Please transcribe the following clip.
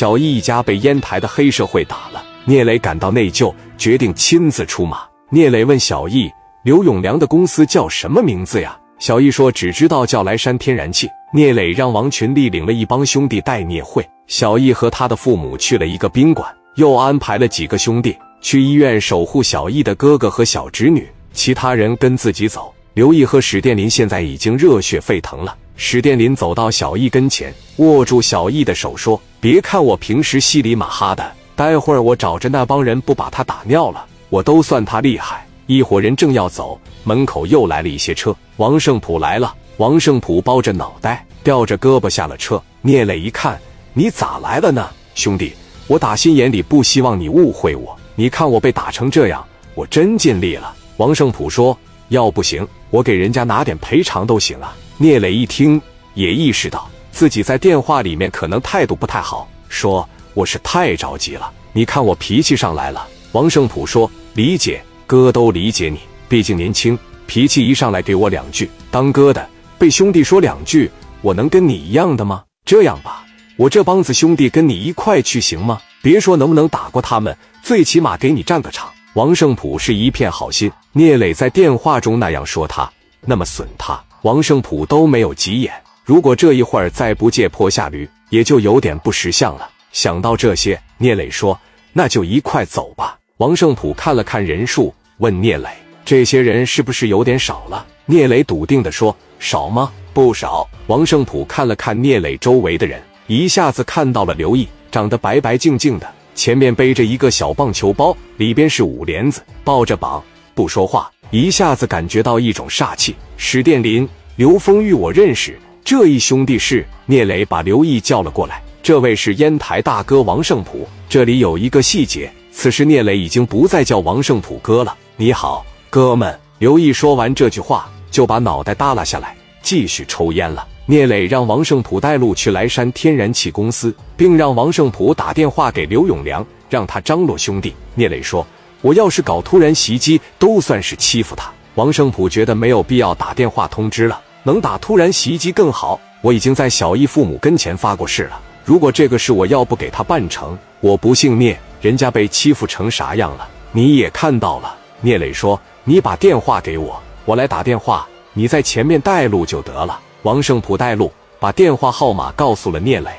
小易一家被烟台的黑社会打了，聂磊感到内疚，决定亲自出马。聂磊问小易：“刘永良的公司叫什么名字呀？”小易说：“只知道叫莱山天然气。”聂磊让王群力领了一帮兄弟带聂会。小易和他的父母去了一个宾馆，又安排了几个兄弟去医院守护小易的哥哥和小侄女，其他人跟自己走。刘毅和史殿林现在已经热血沸腾了。史殿林走到小易跟前，握住小易的手说：“别看我平时稀里马哈的，待会儿我找着那帮人不把他打尿了，我都算他厉害。”一伙人正要走，门口又来了一些车。王胜普来了。王胜普包着脑袋，吊着胳膊下了车。聂磊一看：“你咋来了呢，兄弟？我打心眼里不希望你误会我。你看我被打成这样，我真尽力了。”王胜普说：“要不行，我给人家拿点赔偿都行啊。”聂磊一听，也意识到自己在电话里面可能态度不太好，说：“我是太着急了，你看我脾气上来了。”王胜普说：“理解。”哥都理解你，毕竟年轻，脾气一上来给我两句。当哥的被兄弟说两句，我能跟你一样的吗？这样吧，我这帮子兄弟跟你一块去行吗？别说能不能打过他们，最起码给你站个场。王胜普是一片好心，聂磊在电话中那样说他，那么损他，王胜普都没有急眼。如果这一会儿再不借坡下驴，也就有点不识相了。想到这些，聂磊说：“那就一块走吧。”王胜普看了看人数。问聂磊：“这些人是不是有点少了？”聂磊笃定地说：“少吗？不少。”王胜普看了看聂磊周围的人，一下子看到了刘毅，长得白白净净的，前面背着一个小棒球包，里边是五莲子，抱着膀不说话，一下子感觉到一种煞气。史殿林、刘丰玉，我认识这一兄弟是。聂磊把刘毅叫了过来：“这位是烟台大哥王胜普。这里有一个细节，此时聂磊已经不再叫王胜普哥了。”你好，哥们。刘毅说完这句话，就把脑袋耷拉下来，继续抽烟了。聂磊让王胜普带路去莱山天然气公司，并让王胜普打电话给刘永良，让他张罗兄弟。聂磊说：“我要是搞突然袭击，都算是欺负他。”王胜普觉得没有必要打电话通知了，能打突然袭击更好。我已经在小易父母跟前发过誓了，如果这个事我要不给他办成，我不姓聂，人家被欺负成啥样了，你也看到了。聂磊说：“你把电话给我，我来打电话，你在前面带路就得了。”王胜普带路，把电话号码告诉了聂磊。